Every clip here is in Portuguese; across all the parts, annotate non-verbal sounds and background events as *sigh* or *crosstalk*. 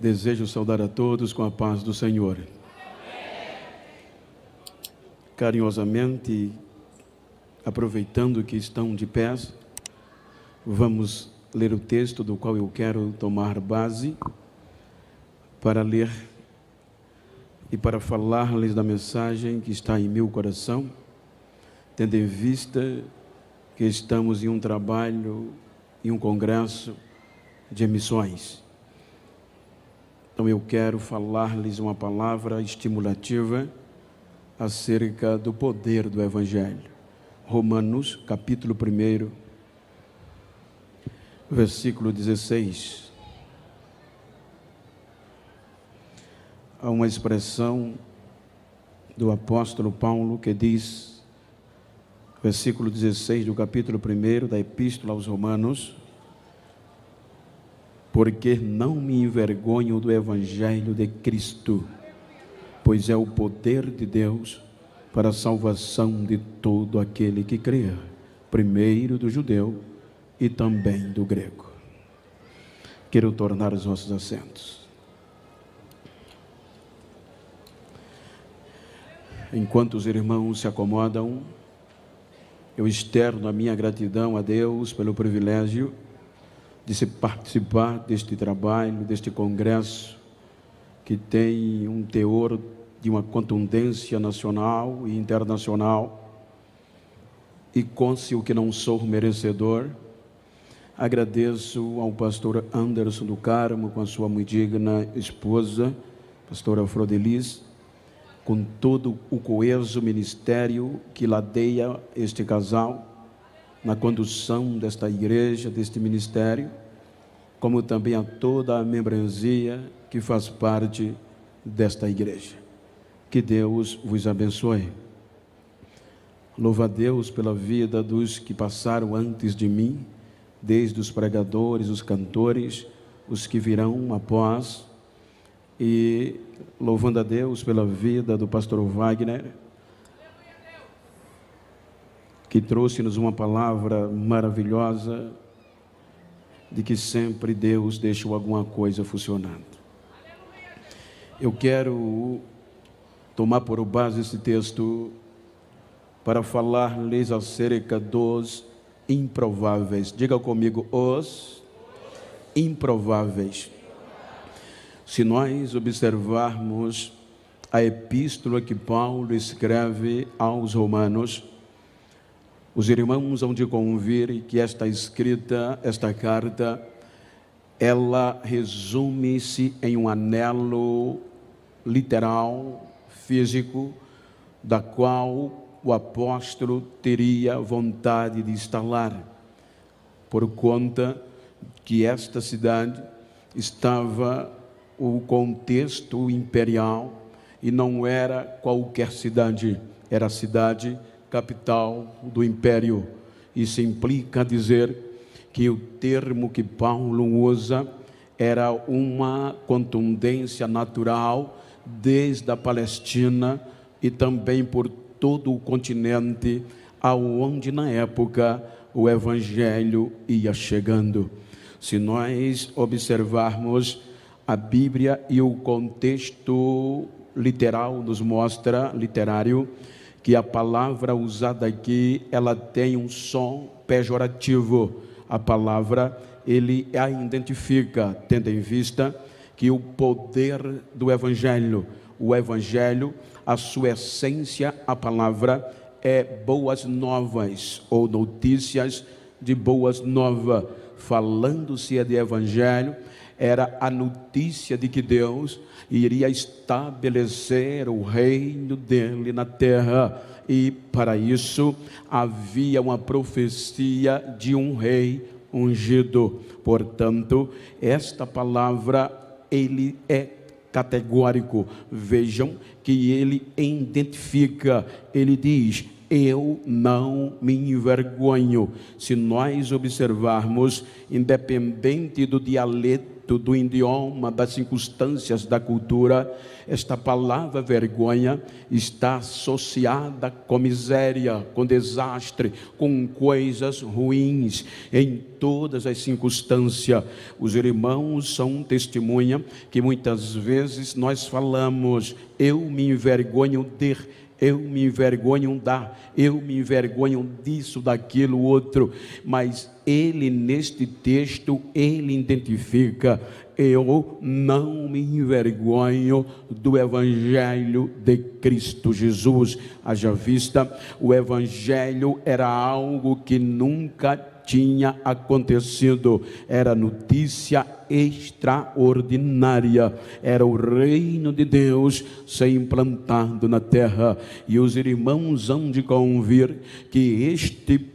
Desejo saudar a todos com a paz do Senhor. Carinhosamente, aproveitando que estão de pés, vamos ler o texto do qual eu quero tomar base para ler e para falar-lhes da mensagem que está em meu coração, tendo em vista que estamos em um trabalho, em um congresso de emissões. Então eu quero falar-lhes uma palavra estimulativa acerca do poder do Evangelho. Romanos, capítulo 1, versículo 16. Há uma expressão do apóstolo Paulo que diz, versículo 16 do capítulo 1 da Epístola aos Romanos: Porque não me envergonho do Evangelho de Cristo, pois é o poder de Deus para a salvação de todo aquele que crê, primeiro do judeu e também do grego. Quero tornar os nossos assentos. Enquanto os irmãos se acomodam, eu externo a minha gratidão a Deus pelo privilégio de se participar deste trabalho, deste congresso, que tem um teor de uma contundência nacional e internacional, e conse o que não sou merecedor. Agradeço ao pastor Anderson do Carmo, com a sua muito digna esposa, pastora Frodelis, com todo o coeso ministério que ladeia este casal, na condução desta igreja, deste ministério, como também a toda a membresia que faz parte desta igreja. Que Deus vos abençoe. Louva a Deus pela vida dos que passaram antes de mim, desde os pregadores, os cantores, os que virão após e louvando a Deus pela vida do pastor Wagner, que trouxe-nos uma palavra maravilhosa de que sempre Deus deixou alguma coisa funcionando. Eu quero tomar por base esse texto para falar-lhes acerca dos improváveis. Diga comigo, os improváveis. Se nós observarmos a epístola que Paulo escreve aos Romanos, os irmãos hão de convir que esta escrita, esta carta, ela resume-se em um anelo literal, físico, da qual o apóstolo teria vontade de instalar, por conta que esta cidade estava o contexto imperial e não era qualquer cidade, era a cidade capital do império. Isso implica dizer que o termo que Paulo usa era uma contundência natural desde a Palestina e também por todo o continente, aonde na época o evangelho ia chegando. Se nós observarmos a Bíblia e o contexto literal nos mostra, literário, que a palavra usada aqui, ela tem um som pejorativo. A palavra, ele a identifica, tendo em vista que o poder do Evangelho, o Evangelho, a sua essência, a palavra, é boas novas ou notícias de boas novas. Falando-se de Evangelho, era a notícia de que Deus iria estabelecer o reino dele na terra. E para isso havia uma profecia de um rei ungido. Portanto, esta palavra ele é categórico. Vejam que ele identifica, ele diz: eu não me envergonho. Se nós observarmos, independente do dialeto, do idioma, das circunstâncias, da cultura, esta palavra vergonha está associada com miséria, com desastre, com coisas ruins em todas as circunstâncias. Os irmãos são testemunha que muitas vezes nós falamos, eu me envergonho de eu me envergonho da, eu me envergonho disso, daquilo, outro, mas ele neste texto, ele identifica, eu não me envergonho do Evangelho de Cristo Jesus. Haja vista, o Evangelho era algo que nunca tinha acontecido, era notícia extraordinária, era o reino de Deus ser implantado na terra, e os irmãos hão de convir que este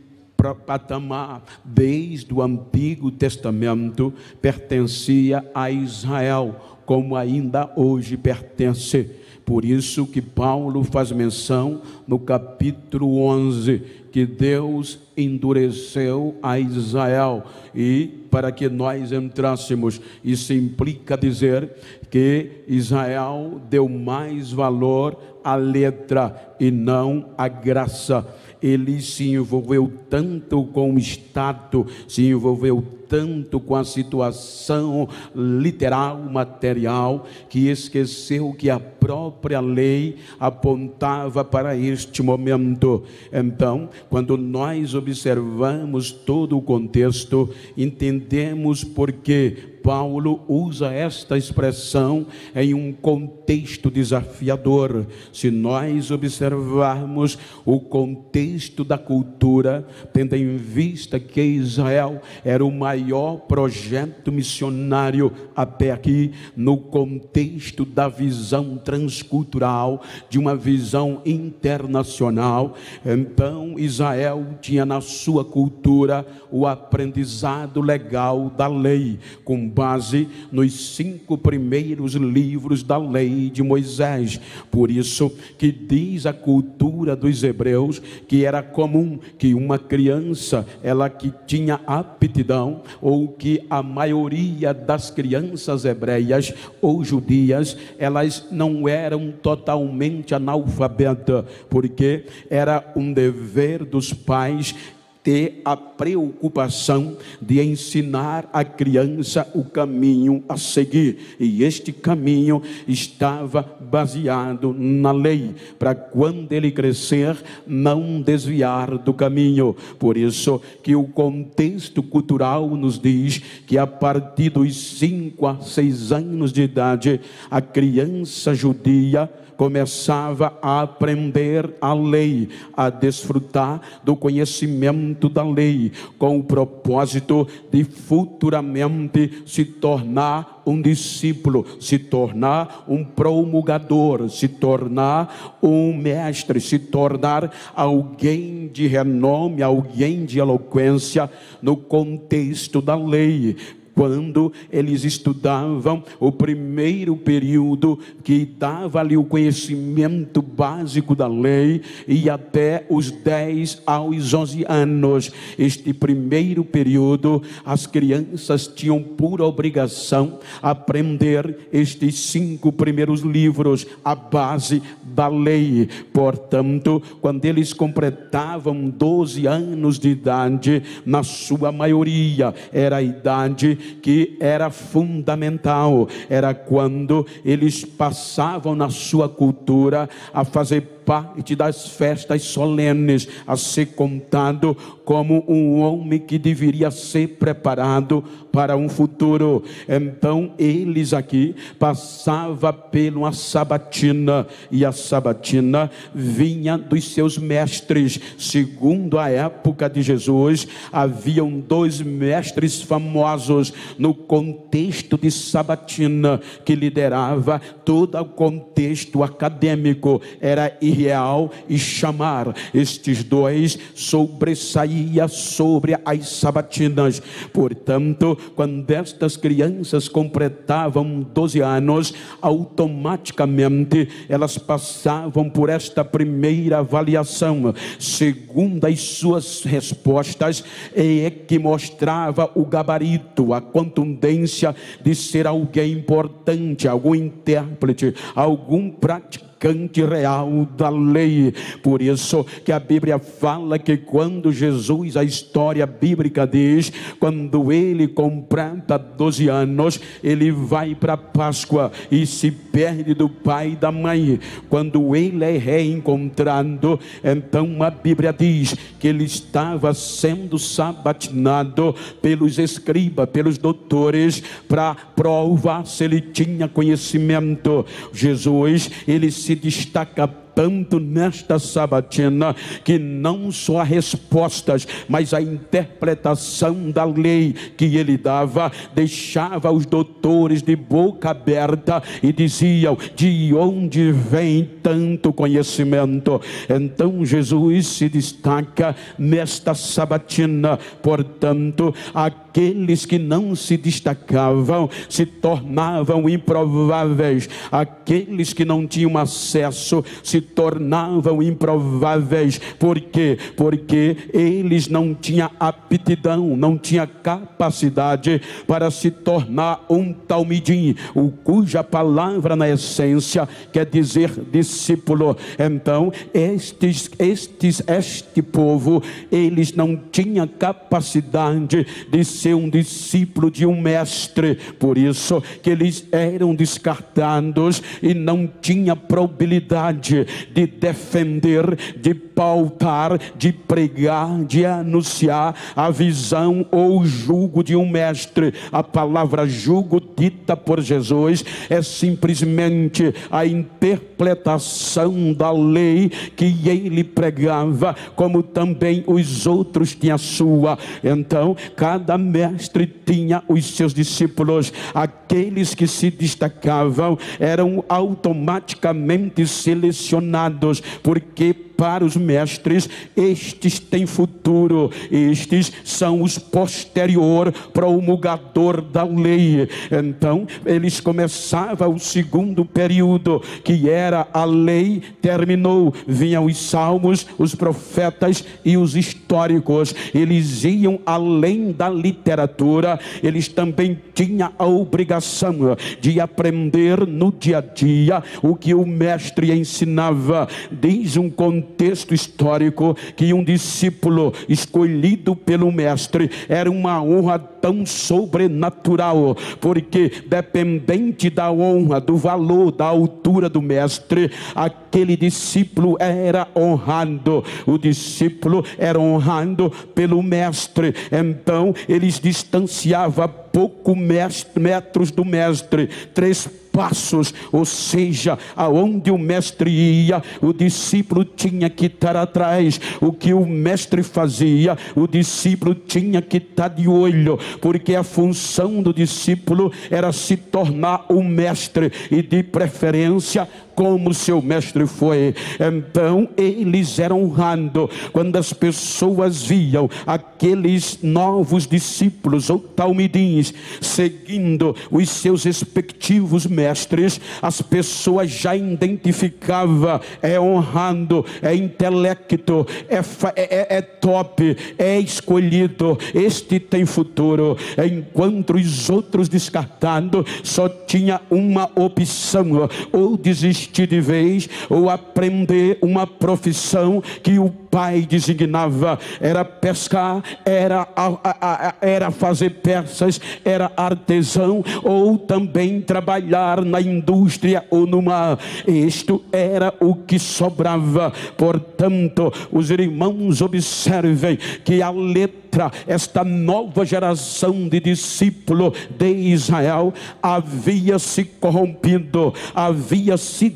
patamar, desde o Antigo Testamento, pertencia a Israel, como ainda hoje pertence. Por isso que Paulo faz menção no capítulo 11 que Deus endureceu a Israel e para que nós entrássemos. Isso implica dizer que Israel deu mais valor à letra e não à graça ele se envolveu tanto com o status, se envolveu tanto com a situação literal, material, que esqueceu que a própria lei apontava para este momento. Então, quando nós observamos todo o contexto, entendemos por que Paulo usa esta expressão em um contexto desafiador. Se nós observarmos o contexto da cultura, tendo em vista que Israel era o maior projeto missionário até aqui, no contexto da visão transcultural, de uma visão internacional, então Israel tinha na sua cultura o aprendizado legal da lei, com base nos cinco primeiros livros da lei de Moisés. Por isso que diz a cultura dos hebreus que era comum que uma criança, ela que tinha aptidão, ou que a maioria das crianças hebreias ou judias, elas não eram totalmente analfabetas, porque era um dever dos pais ter a preocupação de ensinar a criança o caminho a seguir. E este caminho estava baseado na lei, para quando ele crescer, não desviar do caminho. Por isso que o contexto cultural nos diz que a partir dos 5 a 6 anos de idade, a criança judia começava a aprender a lei, a desfrutar do conhecimento da lei, com o propósito de futuramente se tornar um discípulo, se tornar um promulgador, se tornar um mestre, se tornar alguém de renome, alguém de eloquência no contexto da lei quando eles estudavam o primeiro período que dava ali o conhecimento básico da lei e até os 10 aos 11 anos. Este primeiro período, as crianças tinham por obrigação aprender estes cinco primeiros livros, a base da lei. Portanto, quando eles completavam 12 anos de idade, na sua maioria era a idade que era fundamental, era quando eles passavam na sua cultura a fazer parte das festas solenes, a ser contado como um homem que deveria ser preparado para um futuro. Então, eles aqui passava pela sabatina, e a sabatina vinha dos seus mestres. Segundo a época de Jesus, haviam dois mestres famosos no contexto de sabatina que liderava todo o contexto acadêmico. Era Iriel e chamar. Estes dois sobressaía sobre as sabatinas. Portanto, quando estas crianças completavam 12 anos, automaticamente elas passavam por esta primeira avaliação. Segundo as suas respostas, é que mostrava o gabarito, a contundência de ser alguém importante, algum intérprete, algum praticante praticante real da lei. Por isso que a Bíblia fala que quando Jesus, a história bíblica diz, quando ele completa 12 anos, ele vai para a Páscoa e se perde do pai e da mãe. Quando ele é reencontrado, então a Bíblia diz que ele estava sendo sabatinado pelos escribas, pelos doutores, para provar se ele tinha conhecimento. Jesus, ele se se destaca tanto nesta sabatina que não só respostas, mas a interpretação da lei que ele dava. Deixava os doutores de boca aberta e diziam: de onde vem tanto conhecimento? Então Jesus se destaca nesta sabatina, portanto, aqueles que não se destacavam se tornavam improváveis, aqueles que não tinham acesso se tornavam improváveis. Por quê? Porque eles não tinham aptidão, não tinham capacidade para se tornar um talmidim, o cuja palavra na essência quer dizer discípulo. Então, estes, estes, este povo, eles não tinham capacidade de ser um discípulo de um mestre, por isso que eles eram descartados e não tinha probabilidade de defender, de pautar, de pregar, de anunciar a visão ou o jugo de um mestre. A palavra jugo dita por Jesus é simplesmente a interpretação da lei que ele pregava, como também os outros tinham a sua. Então, cada mestre tinha os seus discípulos, aqueles que se destacavam eram automaticamente selecionados porque para os mestres, estes têm futuro, estes são os posterior promulgador da lei. Então, eles começavam o segundo período, que era a lei, terminou, vinham os salmos, os profetas e os históricos. Eles iam além da literatura, eles também tinham a obrigação de aprender no dia a dia o que o mestre ensinava. Diz um contexto contexto histórico que um discípulo escolhido pelo mestre era uma honra tão sobrenatural, porque dependente da honra, do valor, da altura do mestre, aquele discípulo era honrado, o discípulo era honrado pelo mestre, então eles distanciava pouco metros do mestre, três passos, ou seja, aonde o mestre ia, o discípulo tinha que estar atrás. O que o mestre fazia, o discípulo tinha que estar de olho, porque a função do discípulo era se tornar um mestre e de preferência como seu mestre foi. Então eles eram honrando quando as pessoas viam aqueles novos discípulos ou talmidins seguindo os seus respectivos mestres, as pessoas já identificavam, é honrando, é intelecto, é, é, é, é top, é escolhido, este tem futuro, enquanto os outros descartados só tinha uma opção, ou desistir de vez ou aprender uma profissão que o pai designava: era pescar, era, era fazer peças, era artesão ou também trabalhar na indústria ou no mar. Isto era o que sobrava. Portanto, os irmãos observem que a letra, esta nova geração de discípulo de Israel havia se corrompido, havia se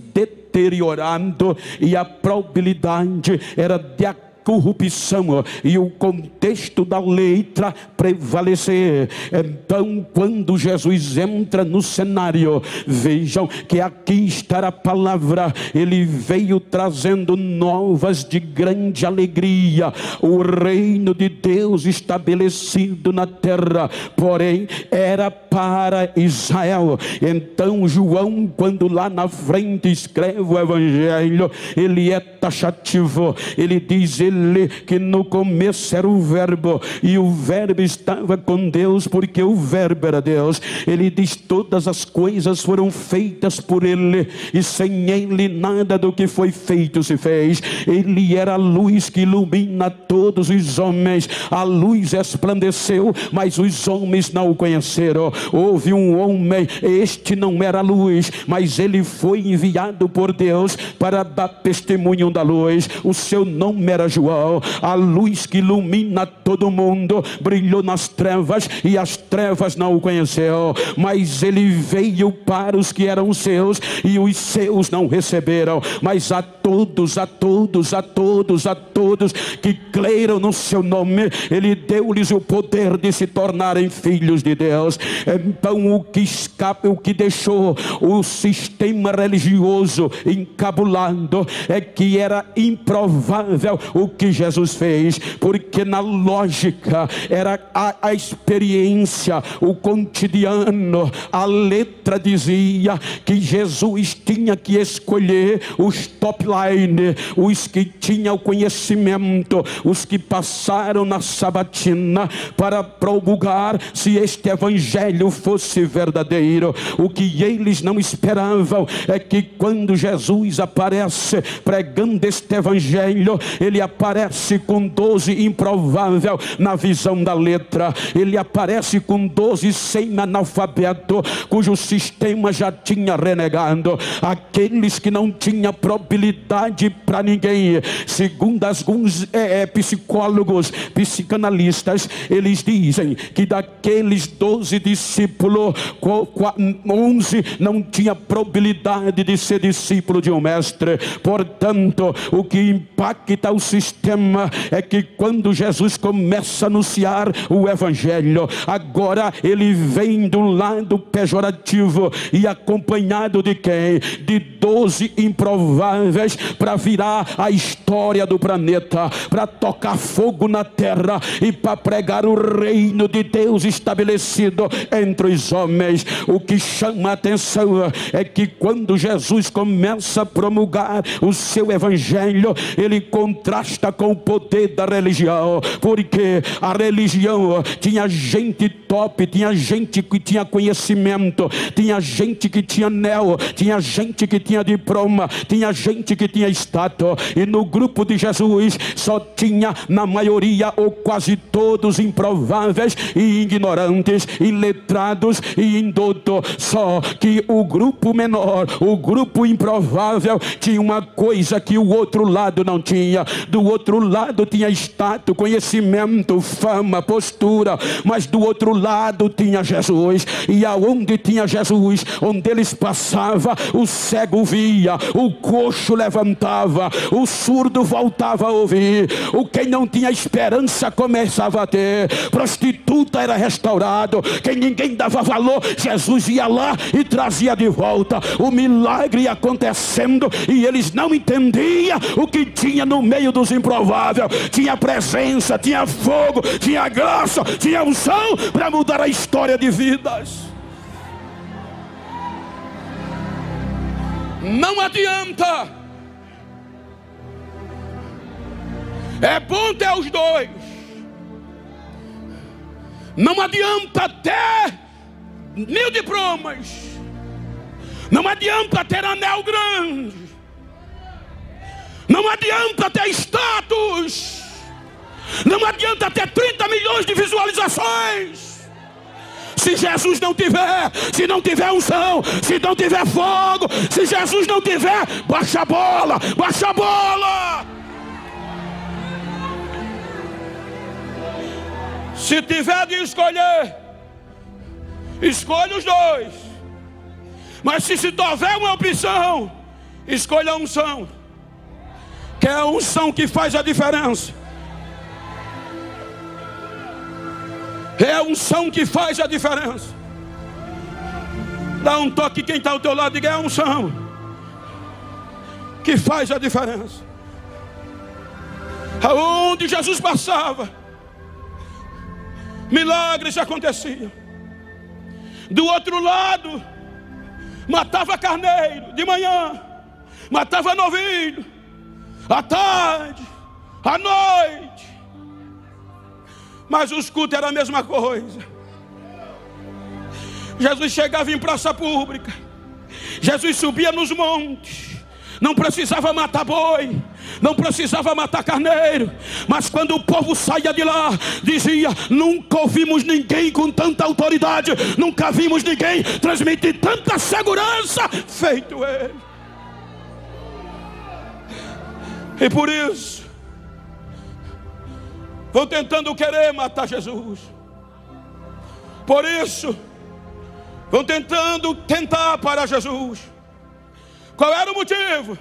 deteriorando e a probabilidade era de corrupção e o contexto da letra prevalecer. Então, quando Jesus entra no cenário, vejam que aqui está a palavra, ele veio trazendo novas de grande alegria, o reino de Deus estabelecido na terra, porém era para Israel. Então, João, quando lá na frente escreve o evangelho, ele é taxativo, ele diz ele que no começo era o verbo e o verbo estava com Deus porque o verbo era Deus. Ele diz todas as coisas foram feitas por ele e sem ele nada do que foi feito se fez. Ele era a luz que ilumina todos os homens. A luz resplandeceu, mas os homens não o conheceram. Houve um homem, este não era luz, mas ele foi enviado por Deus para dar testemunho da luz. O seu nome era João. A luz que ilumina todo mundo brilhou nas trevas e as trevas não o conheceu. Mas ele veio para os que eram seus e os seus não receberam. Mas a todos, a todos, a todos, a todos que creram no seu nome, ele deu-lhes o poder de se tornarem filhos de Deus. Então o que escapa, o que deixou o sistema religioso encabulado é que era improvável o que Jesus fez, porque na lógica era a, a experiência, o cotidiano, a letra dizia que Jesus tinha que escolher os top line, os que tinham conhecimento, os que passaram na sabatina para promulgar se este evangelho fosse verdadeiro. O que eles não esperavam é que quando Jesus aparece pregando este evangelho, ele aparece com doze improvável na visão da letra, ele aparece com doze sem analfabeto, cujo sistema já tinha renegado, aqueles que não tinham probabilidade para ninguém, segundo alguns é, é, psicólogos, psicanalistas, eles dizem que daqueles doze discípulos, onze não tinha probabilidade de ser discípulo de um mestre, portanto, o que impacta o sistema é que quando Jesus começa a anunciar o Evangelho, agora ele vem do lado pejorativo e acompanhado de quem? De doze improváveis para virar a história do planeta, para tocar fogo na terra e para pregar o reino de Deus estabelecido entre os homens. O que chama a atenção é que quando Jesus começa a promulgar o seu evangelho, ele contrasta com o poder da religião, porque a religião tinha gente top, tinha gente que tinha conhecimento, tinha gente que tinha anel, tinha gente que tinha diploma, tinha gente que tinha status, e no grupo de Jesus só tinha, na maioria ou quase todos, improváveis e ignorantes, iletrados e indutos. Só que o grupo menor, o grupo improvável, tinha uma coisa que o outro lado não tinha. Do outro lado tinha status, conhecimento, fama, postura, mas do outro lado tinha Jesus. E aonde tinha Jesus, onde eles passavam, o cego via, o coxo levantava, o surdo voltava a ouvir, o quem não tinha esperança começava a ter, prostituta era restaurado, quem ninguém dava valor, Jesus ia lá e trazia de volta. O milagre ia acontecendo e eles não entendiam o que tinha no meio dos improváveis. Tinha presença, tinha fogo, tinha graça, tinha unção para mudar a história de vidas. Não adianta. É bom ter os dois. Não adianta ter mil diplomas. Não adianta ter anel grande. Não adianta ter status. Não adianta ter 30 milhões de visualizações. Se Jesus não tiver, se não tiver unção, se não tiver fogo, se Jesus não tiver, baixa a bola, baixa a bola. Se tiver de escolher, escolha os dois. Mas se se houver uma opção, escolha a unção. Que é a unção que faz a diferença. É a unção que faz a diferença. Dá um toque quem está ao teu lado e diga é a unção que faz a diferença. Aonde Jesus passava, milagres aconteciam. Do outro lado, matava carneiro de manhã, matava novilho, à tarde, à noite. Mas os cultos eram a mesma coisa. Jesus chegava em praça pública, Jesus subia nos montes, não precisava matar boi, não precisava matar carneiro, mas quando o povo saía de lá, dizia: Nunca ouvimos ninguém com tanta autoridade, nunca vimos ninguém transmitir tanta segurança, feito ele. E por isso, vão tentando querer matar Jesus. Por isso, vão tentando tentar para Jesus. Qual era o motivo?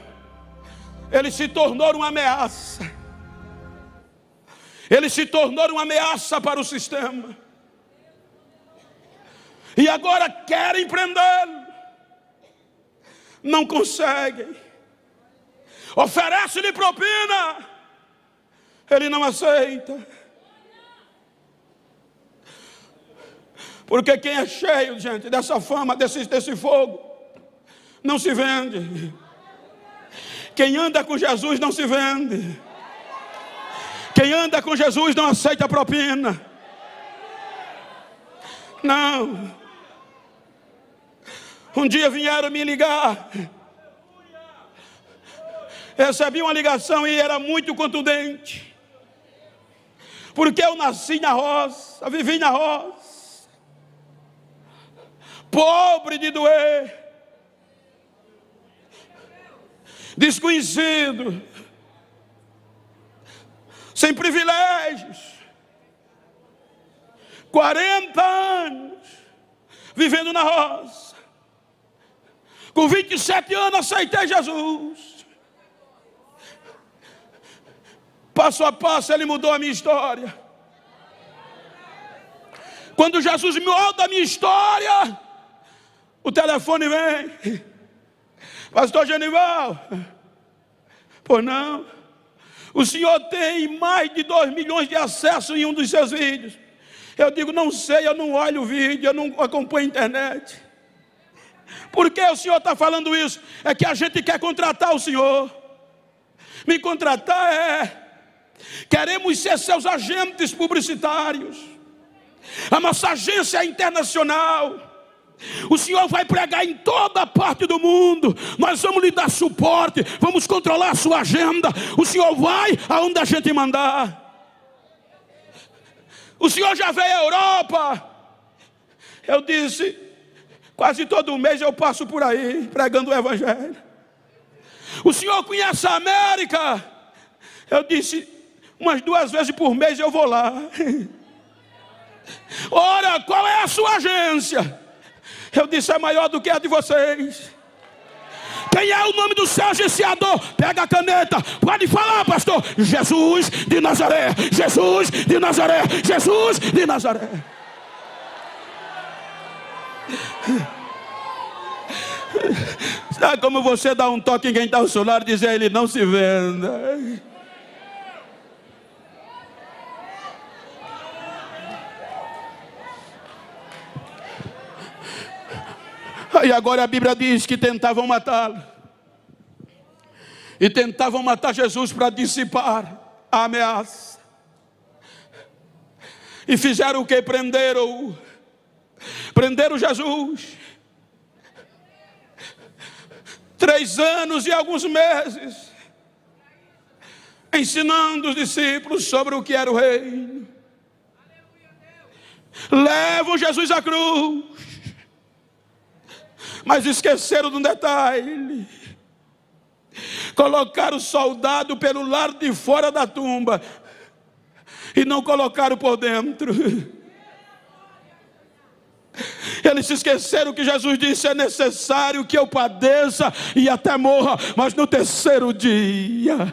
Ele se tornou uma ameaça. Ele se tornou uma ameaça para o sistema. E agora querem prendê-lo. Não conseguem. Oferece-lhe propina. Ele não aceita. Porque quem é cheio, gente, dessa fama, desse, desse fogo, não se vende. Quem anda com Jesus não se vende. Quem anda com Jesus não aceita propina. Não. Um dia vieram me ligar. Recebi uma ligação e era muito contundente. Porque eu nasci na roça, vivi na roça. Pobre de doer desconhecido, sem privilégios, 40 anos vivendo na roça, com 27 anos aceitei Jesus. Passo a passo ele mudou a minha história. Quando Jesus muda a minha história, o telefone vem. Pastor Genival, pois não. O senhor tem mais de 2 milhões de acessos em um dos seus vídeos. Eu digo, não sei, eu não olho o vídeo, eu não acompanho a internet. Por que o senhor está falando isso? É que a gente quer contratar o senhor. Me contratar é. Queremos ser seus agentes publicitários. A nossa agência é internacional. O Senhor vai pregar em toda parte do mundo. Nós vamos lhe dar suporte, vamos controlar a sua agenda. O Senhor vai aonde a gente mandar. O Senhor já veio à Europa. Eu disse, quase todo mês eu passo por aí pregando o Evangelho. O Senhor conhece a América. Eu disse, umas duas vezes por mês eu vou lá. *laughs* Ora, qual é a sua agência? Eu disse: é maior do que a de vocês. Quem é o nome do seu agenciador? Pega a caneta, pode falar, pastor. Jesus de Nazaré, Jesus de Nazaré, Jesus de Nazaré. Sabe como você dá um toque em quem está ao seu lado e dizer ele: não se venda. *laughs* E agora a Bíblia diz que tentavam matá-lo. E tentavam matar Jesus para dissipar a ameaça. E fizeram o que? Prenderam. Prenderam Jesus. Três anos e alguns meses. Ensinando os discípulos sobre o que era o reino. Levam Jesus à cruz mas esqueceram de um detalhe. Colocaram o soldado pelo lado de fora da tumba e não colocaram por dentro. Eles se esqueceram que Jesus disse: é necessário que eu padeça e até morra, mas no terceiro dia.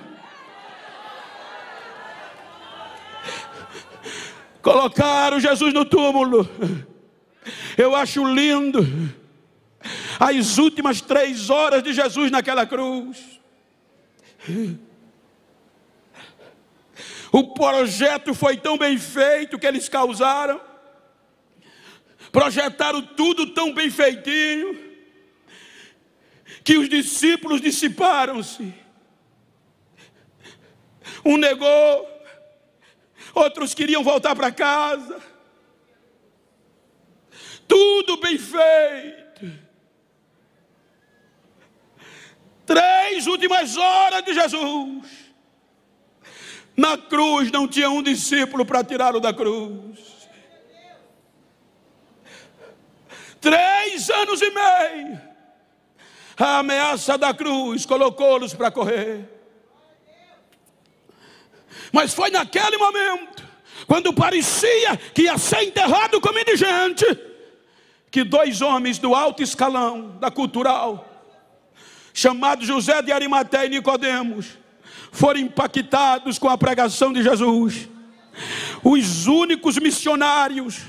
Colocaram Jesus no túmulo. Eu acho lindo as últimas três horas de Jesus naquela cruz. O projeto foi tão bem feito que eles causaram. Projetaram tudo tão bem feitinho. Que os discípulos dissiparam-se. Um negou, outros queriam voltar para casa. Tudo bem feito. Três últimas horas de Jesus. Na cruz não tinha um discípulo para tirá-lo da cruz. Três anos e meio. A ameaça da cruz colocou-los para correr. Mas foi naquele momento, quando parecia que ia ser enterrado como indigente, que dois homens do alto escalão da cultural, chamados José de Arimateia e Nicodemos, foram impactados com a pregação de Jesus. Os únicos missionários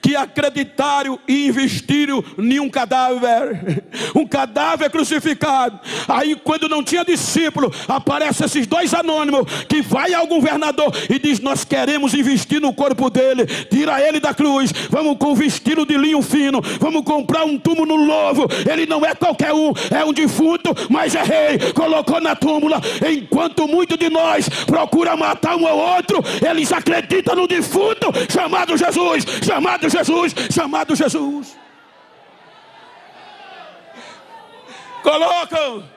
que acreditaram e investiram em um cadáver, um cadáver crucificado. Aí, quando não tinha discípulo, aparecem esses dois anônimos que vai ao governador e diz: Nós queremos investir no corpo dele, tira ele da cruz, vamos com vestido de linho fino, vamos comprar um túmulo novo. Ele não é qualquer um, é um defunto, mas é rei. Colocou na túmula, enquanto muito de nós procura matar um ou outro, eles acreditam no defunto chamado Jesus. Chamado chamado Jesus, chamado Jesus. Colocam.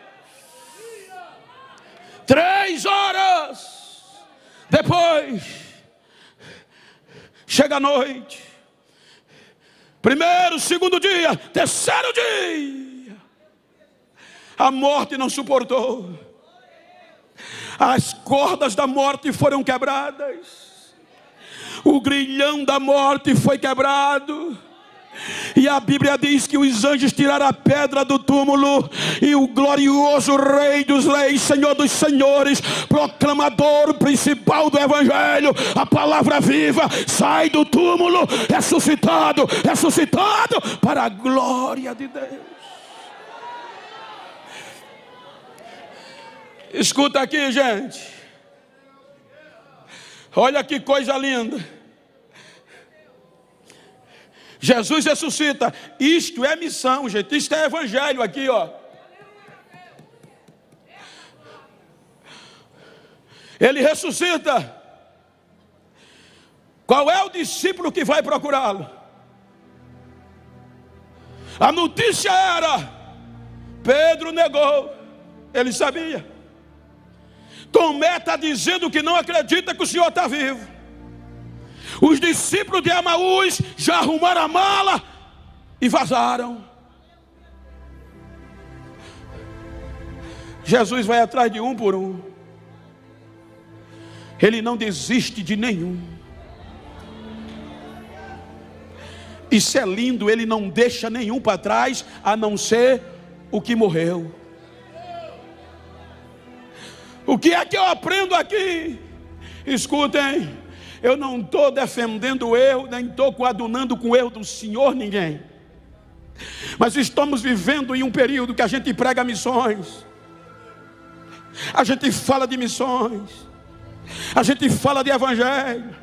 Três horas depois, chega a noite, primeiro, segundo dia, terceiro dia, a morte não suportou, as cordas da morte foram quebradas o grilhão da morte foi quebrado. E a Bíblia diz que os anjos tiraram a pedra do túmulo, e o glorioso Rei dos Reis, Senhor dos Senhores, proclamador principal do Evangelho, a palavra viva, sai do túmulo, ressuscitado, ressuscitado para a glória de Deus. Escuta aqui, gente. Olha que coisa linda. Jesus ressuscita. Isto é missão, gente. Isto é evangelho aqui, ó. Ele ressuscita. Qual é o discípulo que vai procurá-lo? A notícia era: Pedro negou. Ele sabia. Tomé está dizendo que não acredita que o Senhor está vivo. Os discípulos de Amaús já arrumaram a mala e vazaram. Jesus vai atrás de um por um. Ele não desiste de nenhum. Isso é lindo, ele não deixa nenhum para trás, a não ser o que morreu. O que é que eu aprendo aqui? Escutem, eu não estou defendendo o erro, nem estou coadunando com o erro do Senhor ninguém. Mas estamos vivendo em um período que a gente prega missões, a gente fala de missões, a gente fala de evangelho,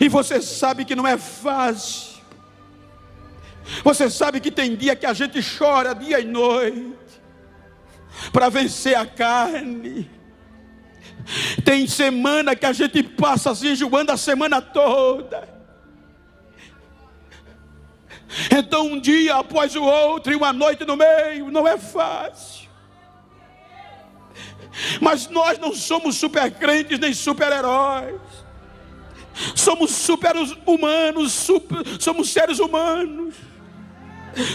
e você sabe que não é fácil. Você sabe que tem dia que a gente chora dia e noite para vencer a carne. Tem semana que a gente passa assim, joando a semana toda. Então, um dia após o outro, e uma noite no meio, não é fácil. Mas nós não somos super crentes nem super heróis. Somos super humanos, super, somos seres humanos,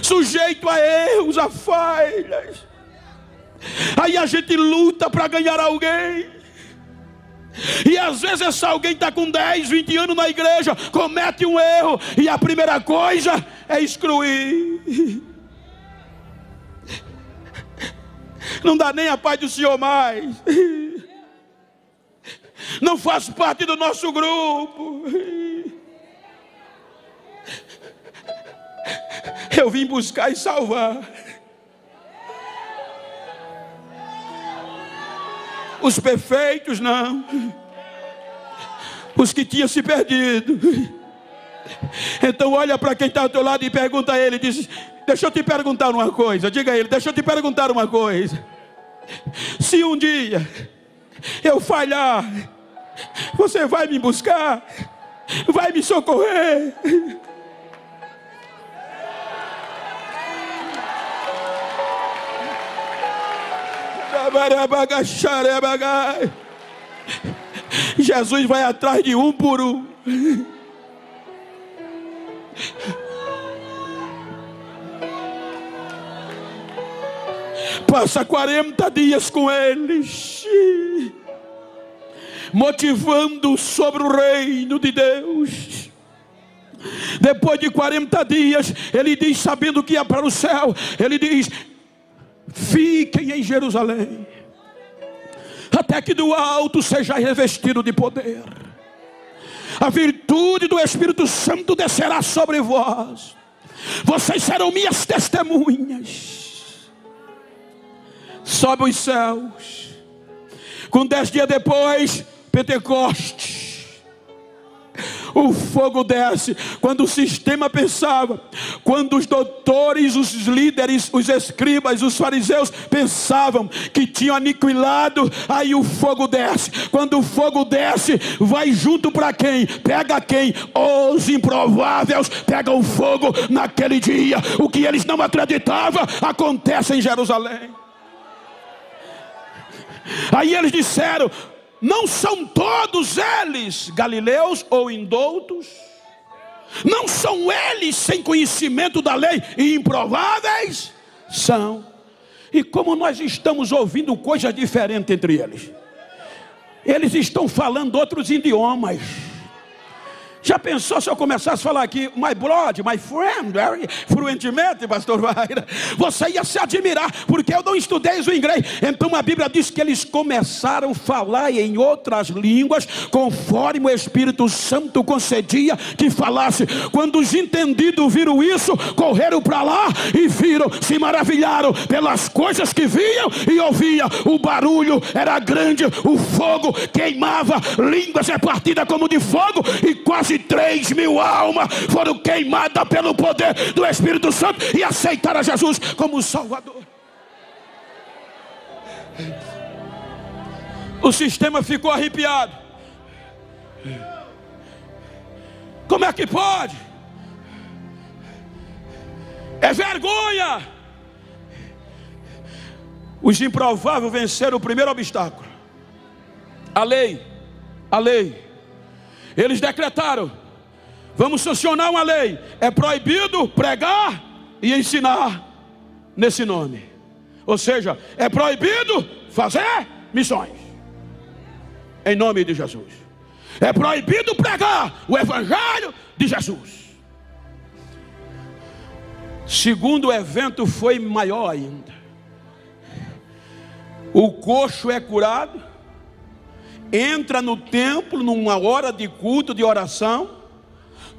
sujeito a erros, a falhas. Aí a gente luta para ganhar alguém. E às vezes esse alguém está com 10, 20 anos na igreja, comete um erro, e a primeira coisa é excluir. Não dá nem a paz do Senhor mais. não faz parte do nosso grupo. Eu vim buscar e salvar. Os perfeitos não. Os que tinham se perdido. Então olha para quem está ao teu lado e pergunta a ele, diz, deixa eu te perguntar uma coisa, diga a ele, deixa eu te perguntar uma coisa. Se um dia eu falhar, você vai me buscar, vai me socorrer. Jesus vai atrás de um por um. Passa 40 dias com eles, motivando sobre o reino de Deus. Depois de 40 dias, ele diz, sabendo que ia para o céu, ele diz: Fiquem em Jerusalém, até que do alto seja revestido de poder. A virtude do Espírito Santo descerá sobre vós. Vocês serão minhas testemunhas. Sobe os céus. Com dez dias depois, Pentecostes o fogo desce. Quando o sistema pensava, quando os doutores, os líderes, os escribas, os fariseus pensavam que tinham aniquilado, aí o fogo desce. Quando o fogo desce, vai junto para quem? Pega quem? Os improváveis pegam fogo naquele dia. O que eles não acreditavam acontece em Jerusalém. Aí eles disseram: não são todos eles galileus ou indoutos? Não são eles sem conhecimento da lei e improváveis? São. E como nós estamos ouvindo coisas diferentes entre eles, eles estão falando outros idiomas. Já pensou se eu começasse a falar aqui, my brother, my friend, very fluentemente, pastor Vaira? Você ia se admirar, porque eu não estudei o inglês. Então a Bíblia diz que eles começaram a falar em outras línguas, conforme o Espírito Santo concedia que falasse. Quando os entendidos viram isso, correram para lá e viram, se maravilharam pelas coisas que viam e ouviam. O barulho era grande, o fogo queimava, línguas repartidas como de fogo e quase quase 3 mil almas foram queimadas pelo poder do Espírito Santo e aceitaram Jesus como Salvador. O sistema ficou arrepiado. Como é que pode? É vergonha. Os improváveis venceram o primeiro obstáculo. A lei. A lei. Eles decretaram: vamos sancionar uma lei. É proibido pregar e ensinar nesse nome. Ou seja, é proibido fazer missões. Em nome de Jesus. É proibido pregar o evangelho de Jesus. Segundo evento foi maior ainda. O coxo é curado entra no templo numa hora de culto, de oração,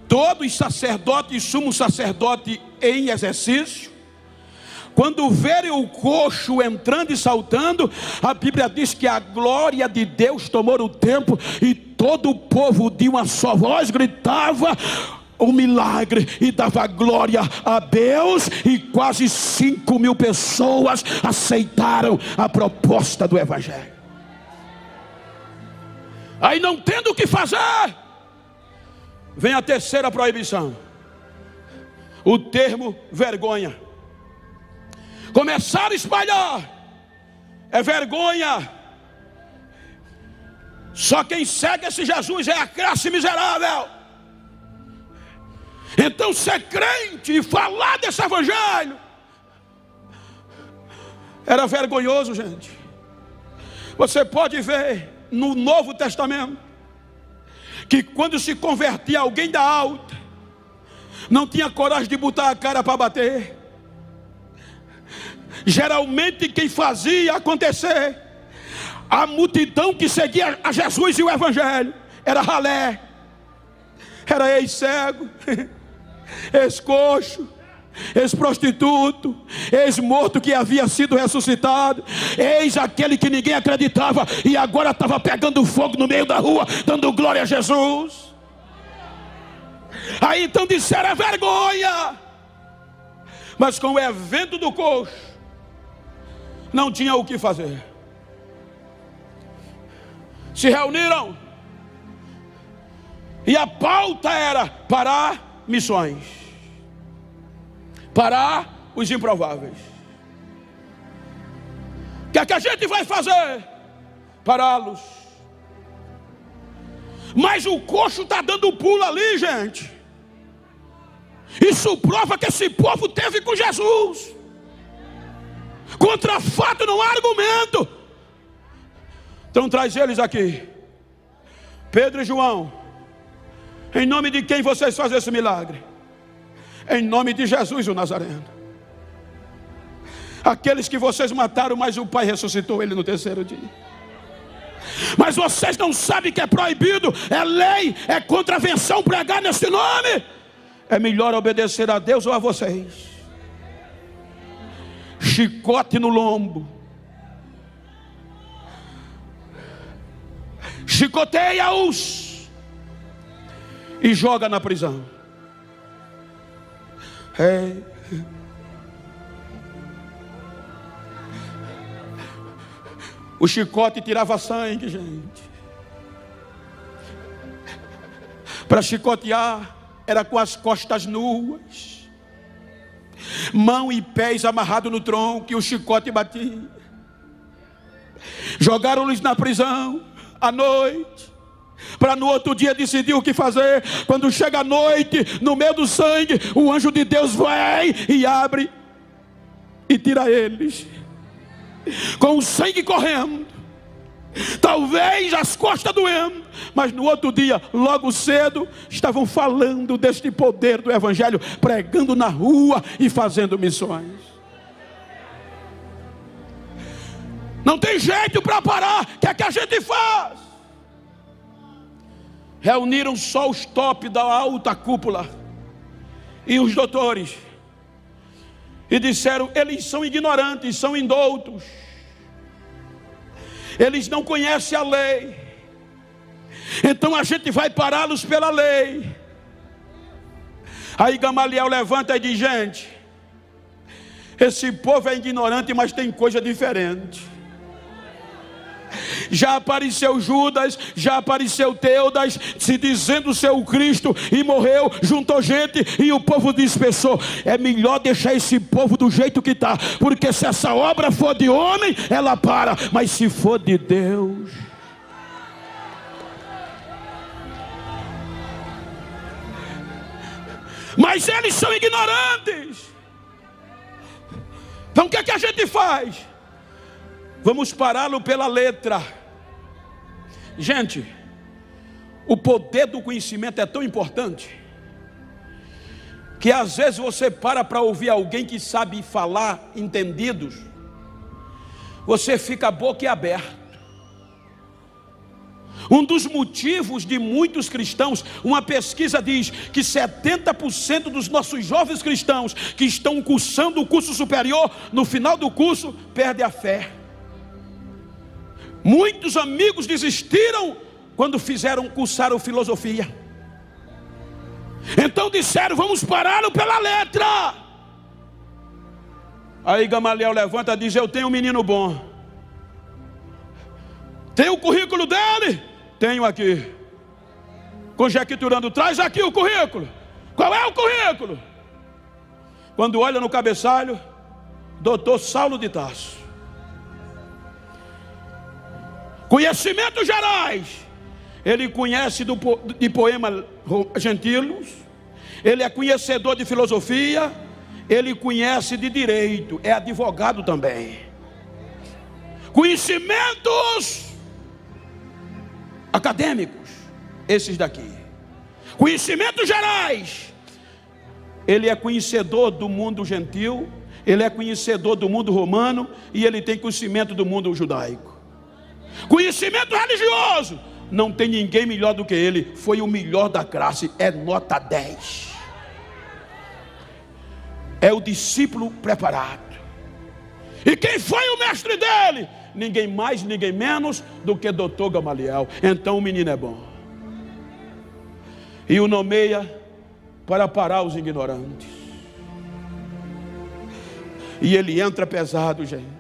todos os sacerdotes e sumo sacerdote em exercício, quando verem o coxo entrando e saltando, a Bíblia diz que a glória de Deus tomou o tempo e todo o povo de uma só voz gritava o milagre e dava glória a Deus, e quase cinco mil pessoas aceitaram a proposta do Evangelho. Aí não tendo o que fazer, vem a terceira proibição. O termo vergonha. Começar a espalhar é vergonha. Só quem segue esse Jesus é a classe miserável. Então ser crente e falar desse evangelho era vergonhoso, gente. Você pode ver no Novo Testamento que quando se convertia alguém da alta, não tinha coragem de botar a cara para bater. Geralmente quem fazia acontecer, A multidão que seguia a Jesus e o Evangelho era ralé, era ex-cego, *laughs* ex-coxo, ex-prostituto, ex-morto que havia sido ressuscitado, eis aquele que ninguém acreditava e agora estava pegando fogo no meio da rua, dando glória a Jesus. Aí então disseram: é vergonha. Mas com o evento do coxo, não tinha o que fazer. Se reuniram, e a pauta era parar missões, parar os improváveis. O que é que a gente vai fazer? Pará-los. Mas o coxo está dando pulo ali, gente. Isso prova que esse povo teve com Jesus. Contra fato não há argumento. Então traz eles aqui. Pedro e João. Em nome de quem vocês fazem esse milagre? Em nome de Jesus o Nazareno. Aqueles que vocês mataram, mas o Pai ressuscitou ele no terceiro dia. Mas vocês não sabem que é proibido, é lei, é contravenção pregar nesse nome. É melhor obedecer a Deus ou a vocês. Chicote no lombo. Chicoteia-os e joga na prisão. O chicote tirava sangue, gente. Para chicotear, era com as costas nuas, mão e pés amarrados no tronco, e o chicote batia. Jogaram-lhes na prisão à noite, para no outro dia decidir o que fazer. Quando chega a noite, no meio do sangue, o anjo de Deus vem e abre e tira eles com o sangue correndo. Talvez as costas doendo, mas no outro dia, logo cedo, estavam falando deste poder do Evangelho, pregando na rua e fazendo missões. Não tem jeito para parar, o que é que a gente faz? Reuniram só os top da alta cúpula e os doutores e disseram: eles são ignorantes, são indoutos, eles não conhecem a lei, então a gente vai pará-los pela lei. Aí Gamaliel levanta e diz: gente, esse povo é ignorante, mas tem coisa diferente já apareceu Judas, já apareceu Teudas, se dizendo ser o Cristo, e morreu, juntou gente, e o povo dispersou. É melhor deixar esse povo do jeito que está, porque se essa obra for de homem, ela para, mas se for de Deus. Mas eles são ignorantes. Então o que, é que a gente faz? Vamos pará-lo pela letra. Gente, o poder do conhecimento é tão importante que às vezes você para para ouvir alguém que sabe falar entendidos, você fica boquiaberto. Um dos motivos de muitos cristãos, uma pesquisa diz que 70% dos nossos jovens cristãos que estão cursando o curso superior, no final do curso, perde a fé. Muitos amigos desistiram quando fizeram cursar filosofia. Então disseram: vamos pará-lo pela letra. Aí Gamaliel levanta e diz: Eu tenho um menino bom. Tem o currículo dele? Tenho aqui. Conjecturando, traz aqui o currículo. Qual é o currículo? Quando olha no cabeçalho, doutor Saulo de Tarso. Conhecimentos gerais. Ele conhece do, de poema gentilos, ele é conhecedor de filosofia, ele conhece de direito, é advogado também. Conhecimentos acadêmicos, esses daqui. Conhecimentos gerais. Ele é conhecedor do mundo gentil, ele é conhecedor do mundo romano e ele tem conhecimento do mundo judaico. Conhecimento religioso. Não tem ninguém melhor do que ele. Foi o melhor da classe. É nota 10. É o discípulo preparado. E quem foi o mestre dele? Ninguém mais, ninguém menos do que doutor Gamaliel. Então o menino é bom. E o nomeia para parar os ignorantes. E ele entra pesado, gente.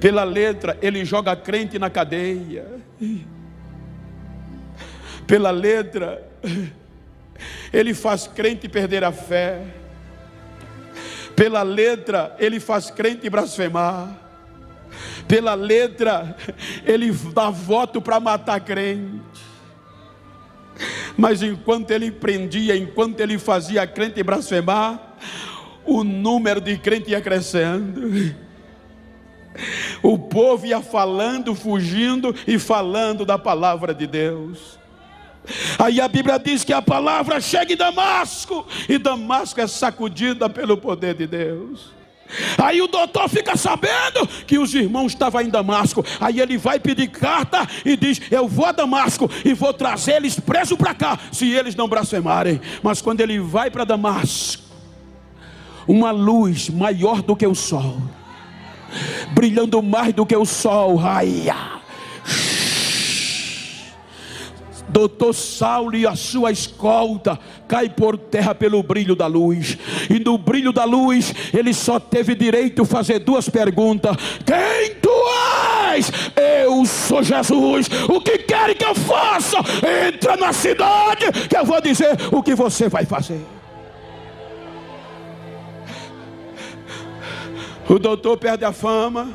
Pela letra, ele joga crente na cadeia. Pela letra, ele faz crente perder a fé. Pela letra, ele faz crente blasfemar. Pela letra, ele dá voto para matar crente. Mas enquanto ele prendia, enquanto ele fazia crente blasfemar, o número de crente ia crescendo. O povo ia falando, fugindo e falando da palavra de Deus. Aí a Bíblia diz que a palavra chega em Damasco, e Damasco é sacudida pelo poder de Deus. Aí o doutor fica sabendo que os irmãos estavam em Damasco. Aí ele vai pedir carta e diz: Eu vou a Damasco e vou trazer eles presos para cá, se eles não blasfemarem. Mas quando ele vai para Damasco, uma luz maior do que o sol brilhando mais do que o sol. Ai, Doutor Saulo e a sua escolta cai por terra pelo brilho da luz. E no brilho da luz, ele só teve direito a fazer duas perguntas: Quem tu és? Eu sou Jesus. O que quer que eu faça? Entra na cidade, que eu vou dizer o que você vai fazer. O doutor perde a fama.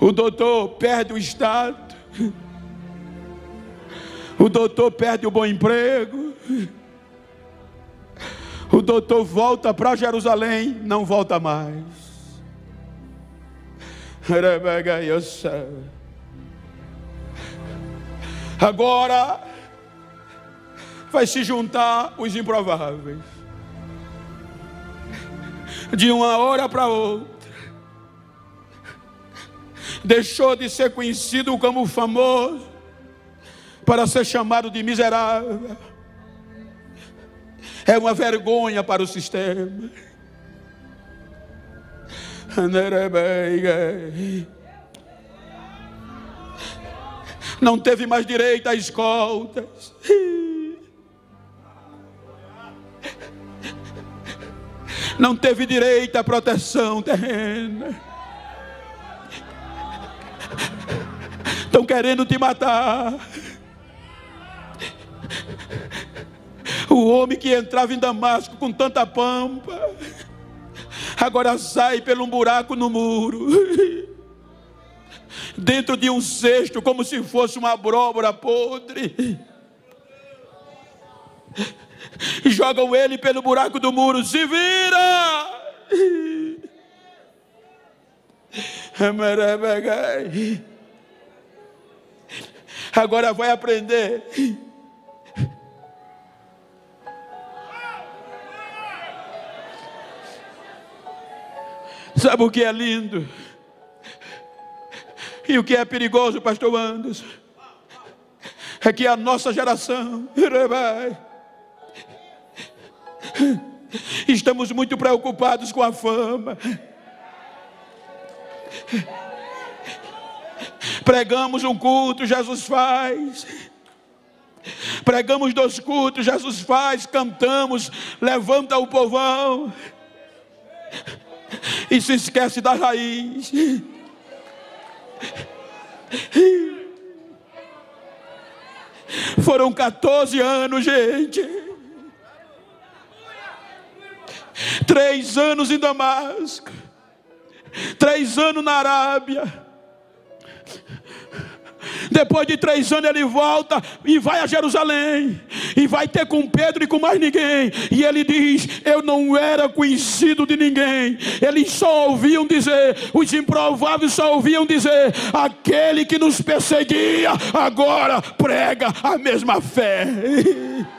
O doutor perde o estado. O doutor perde o bom emprego. O doutor volta para Jerusalém, não volta mais. Agora vai se juntar os improváveis de uma hora para outra. Deixou de ser conhecido como famoso para ser chamado de miserável. É uma vergonha para o sistema. Não teve mais direito a escoltas. Não teve direito à proteção terrena. Estão querendo te matar. O homem que entrava em Damasco com tanta pampa, agora sai pelo um buraco no muro, dentro de um cesto, como se fosse uma abóbora podre *laughs* jogam ele pelo buraco do muro. Se vira! *laughs* Agora vai aprender. *laughs* Sabe o que é lindo? E o que é perigoso, pastor Anderson? É que a nossa geração, Estamos muito preocupados com a fama. Pregamos um culto, Jesus faz. Pregamos dois cultos, Jesus faz. Cantamos, levanta o povão. E se esquece da raiz. Foram 14 anos, gente. Três anos em Damasco, três anos na Arábia. Depois de três anos ele volta e vai a Jerusalém. E vai ter com Pedro e com mais ninguém. E ele diz: Eu não era conhecido de ninguém. Eles só ouviam dizer, os improváveis só ouviam dizer: Aquele que nos perseguia, agora prega a mesma fé. *laughs*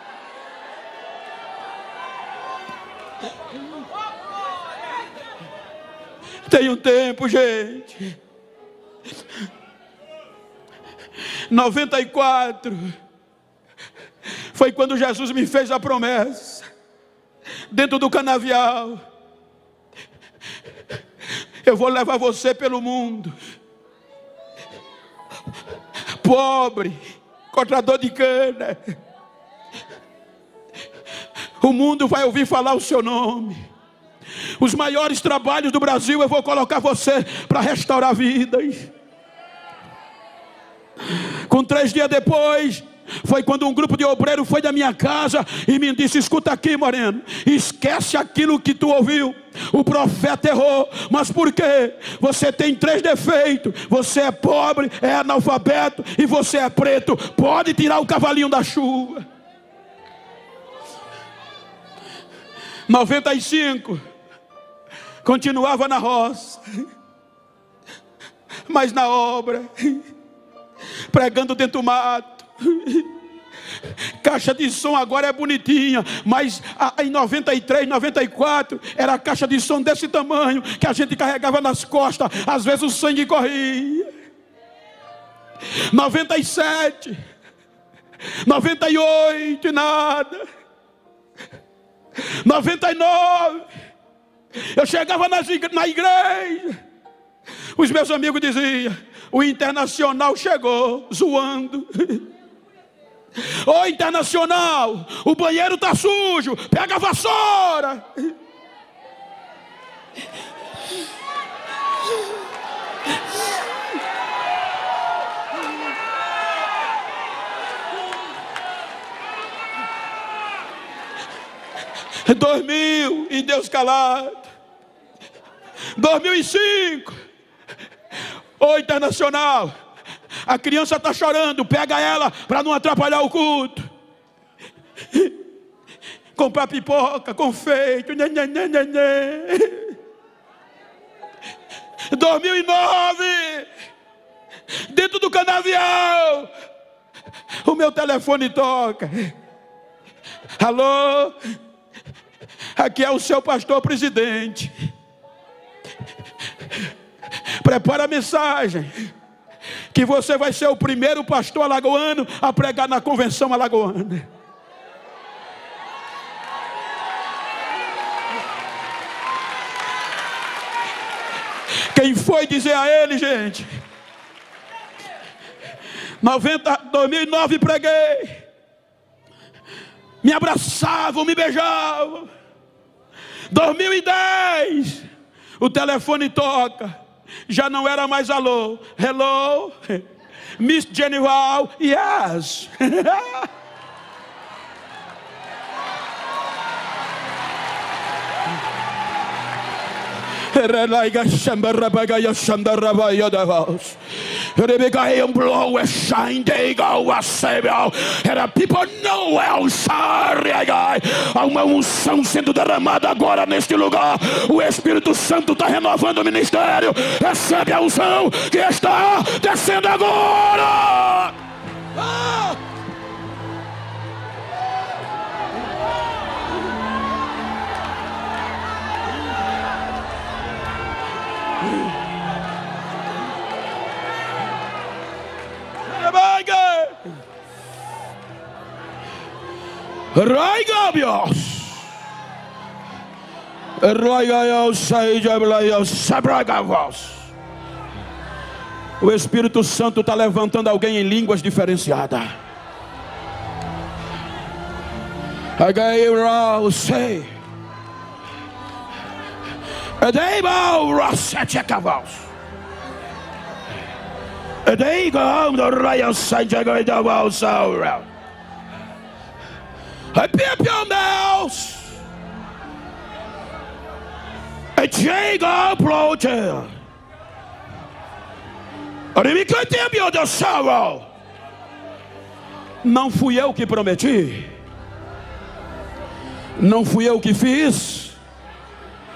Tem um tempo, gente. 94 foi quando Jesus me fez a promessa, dentro do canavial. Eu vou levar você pelo mundo, pobre, cortador de cana. O mundo vai ouvir falar o seu nome. Os maiores trabalhos do Brasil eu vou colocar você para restaurar vidas. Com três dias depois, foi quando um grupo de obreiros foi da minha casa e me disse: Escuta aqui, Moreno, esquece aquilo que tu ouviu. O profeta errou, mas por quê? Você tem três defeitos: você é pobre, é analfabeto e você é preto. Pode tirar o cavalinho da chuva. 95 continuava na roça, mas na obra, pregando dentro do mato. Caixa de som agora é bonitinha, mas em 93, 94 era a caixa de som desse tamanho que a gente carregava nas costas, às vezes o sangue corria. 97, 98, nada. 99, eu chegava nas, na igreja, os meus amigos diziam: o internacional chegou, zoando. *laughs* Ô internacional, o banheiro está sujo, pega a vassoura. 2000 e Deus calado. 2005. Ô internacional, a criança está chorando, pega ela para não atrapalhar o culto. Comprar pipoca, confeito, nhê, nhê, nhê. 2009, dentro do canavial, o meu telefone toca. Alô? Aqui é o seu pastor presidente. Prepara a mensagem. Que você vai ser o primeiro pastor alagoano a pregar na convenção alagoana. Quem foi dizer a ele, gente? 90, 2009 preguei. Me abraçavam, me beijavam. 2010, o telefone toca. Já não era mais alô. Hello? *laughs* Miss General, yes. *laughs* blow a shine they go a savior. Era people know El Shaddai. Há uma unção sendo derramada agora neste lugar. O Espírito Santo está renovando o ministério. Recebe a unção que está descendo agora. Ah! Raigabios. O Espírito Santo está levantando alguém em línguas diferenciadas. Sei. Edeiba Rossete Cavalos. Edeiga do Raio Santiago da Valsaura. Arrepia your mouth. A Jacob approaches. Não fui eu que prometi. Não fui eu que fiz.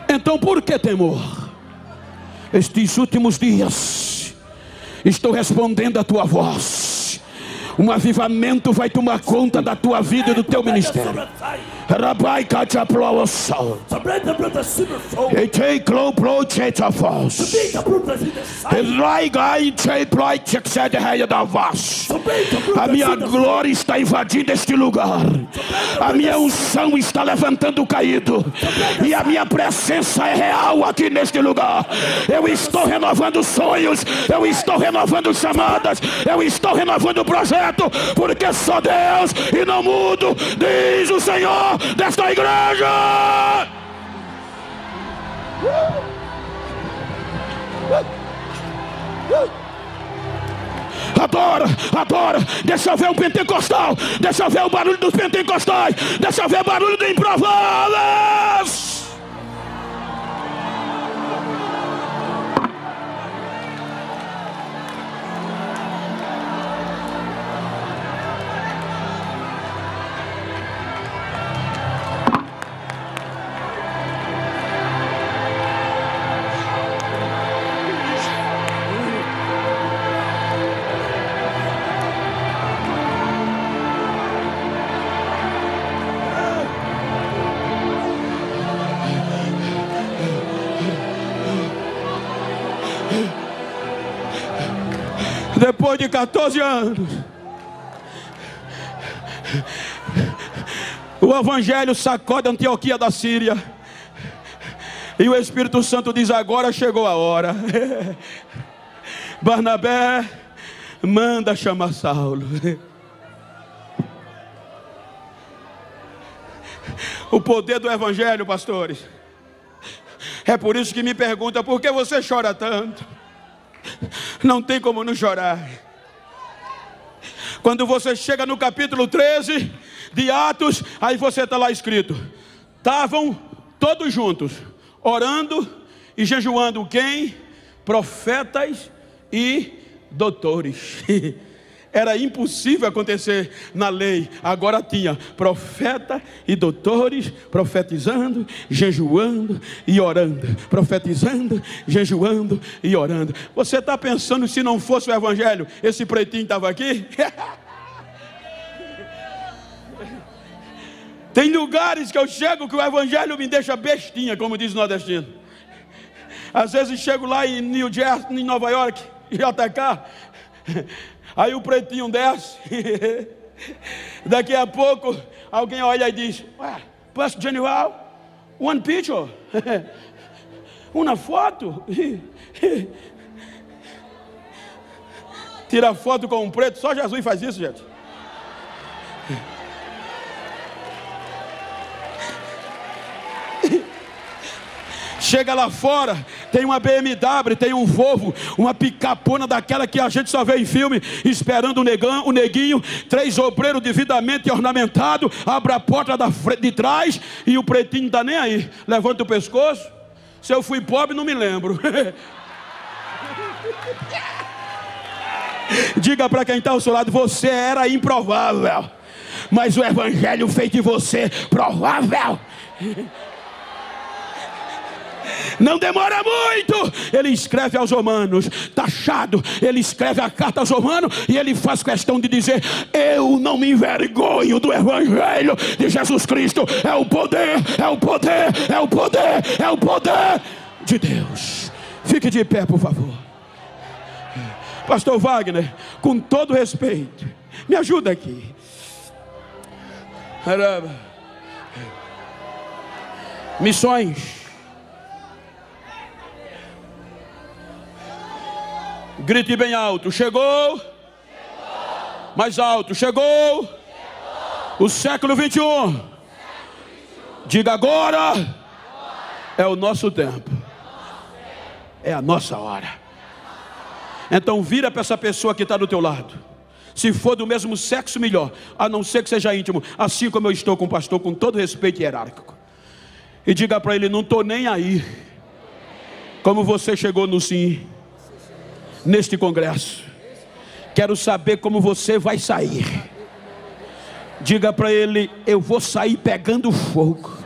Então por que temor? Estes últimos dias estou respondendo a tua voz Um avivamento vai tomar conta da tua vida e do teu ministério. Rabai Kachaploa Sol. Ete Klo Pro Cheta Fos. Rai Gai Cheploi Chexed Reia da Vaz. A minha glória está invadindo este lugar. A minha unção está levantando o caído. E a minha presença é real aqui neste lugar. Eu estou renovando sonhos. Eu estou renovando chamadas. Eu estou renovando o projeto. Porque sou Deus e não mudo. Diz o Senhor desta igreja. Adora, adora. Deixa eu ver o pentecostal. Deixa eu ver o barulho dos pentecostais. Deixa eu ver o barulho do improváveis. Depois de 14 anos, o Evangelho sacode a Antioquia da Síria. E o Espírito Santo diz: Agora chegou a hora. *laughs* Barnabé manda chamar Saulo. *laughs* O poder do Evangelho, pastores. É por isso que me pergunta: por que você chora tanto? Não tem como não chorar. Quando você chega no capítulo 13 de Atos, aí você está lá escrito: estavam todos juntos, orando e jejuando quem? Profetas e doutores. *laughs* Era impossível acontecer na lei. Agora tinha profeta e doutores profetizando, jejuando e orando. Profetizando, jejuando e orando. Você está pensando se não fosse o evangelho, esse pretinho estava aqui? *laughs* Tem lugares que eu chego que o evangelho me deixa bestinha, como diz o nordestino. Às vezes chego lá em New Jersey, em Nova York, *laughs* JK. Aí o pretinho desce. *laughs* Daqui a pouco alguém olha e diz: Ué, Pastor General, one picture. *laughs* Uma foto. *laughs* Tira foto com um preto, só Jesus faz isso, gente. Chega lá fora, tem uma BMW, tem um Volvo, uma picapona daquela que a gente só vê em filme, esperando o negão, o neguinho, três obreiros devidamente ornamentados, abre a porta da frente, de trás e o pretinho não está nem aí. Levanta o pescoço. Se eu fui pobre, não me lembro. *laughs* Diga para quem está ao seu lado: você era improvável, mas o Evangelho fez de você provável. Não demora muito. Ele escreve aos Romanos, taxado. Ele escreve a carta aos Romanos e ele faz questão de dizer: Eu não me envergonho do Evangelho de Jesus Cristo. É o poder, é o poder, é o poder, é o poder de Deus. Fique de pé, por favor. Pastor Wagner, com todo respeito, me ajuda aqui. Missões Grite bem alto. Chegou. chegou. Mais alto. Chegou. chegou. O século 21. Diga agora. agora. É o nosso tempo. É a nossa hora. Então vira para essa pessoa que está do teu lado. Se for do mesmo sexo, melhor. A não ser que seja íntimo. Assim como eu estou com o pastor, com todo respeito hierárquico. E diga para ele: não estou nem aí. Como você chegou no sim neste congresso. Quero saber como você vai sair. Diga para ele: Eu vou sair pegando fogo.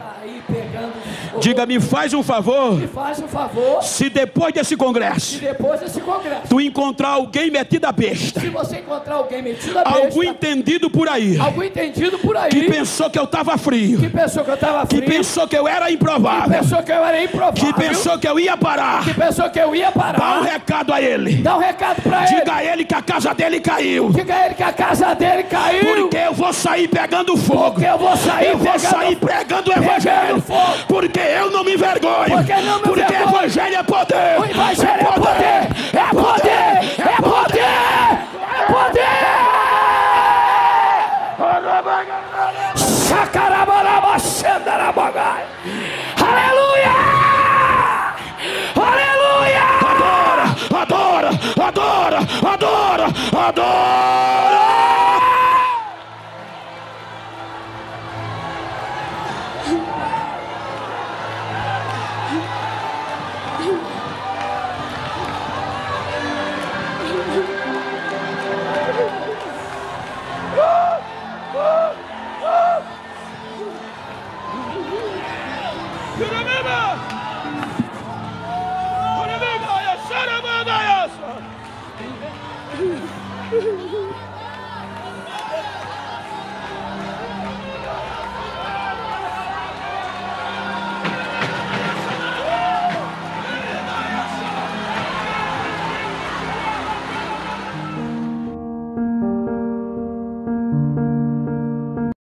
Diga, me faz um favor. Me faz um favor. Se depois desse congresso. Se depois desse congresso. Tu encontrar alguém metido a besta. Se você encontrar alguém metido a besta. Algum entendido por aí. Algum entendido por aí. Que pensou que eu estava frio. Que pensou que eu estava frio. Que pensou que eu era improvável. Que pensou que eu era improvável. Que pensou que eu ia parar. Que pensou que eu ia parar. Dá um recado a ele. Dá um recado para ele. Diga a ele que a casa dele caiu. Diga a ele que a casa dele caiu. Porque eu vou sair pegando fogo. Porque eu vou sair eu vou sair pregando o evangelho. Fogo. Porque eu não me envergonho. Porque não me Porque envergonho. evangelho é poder. O evangelho é poder. É poder. É poder. É poder. Aleluia! Aleluia! Adora, adora, adora, adora! Sarabada!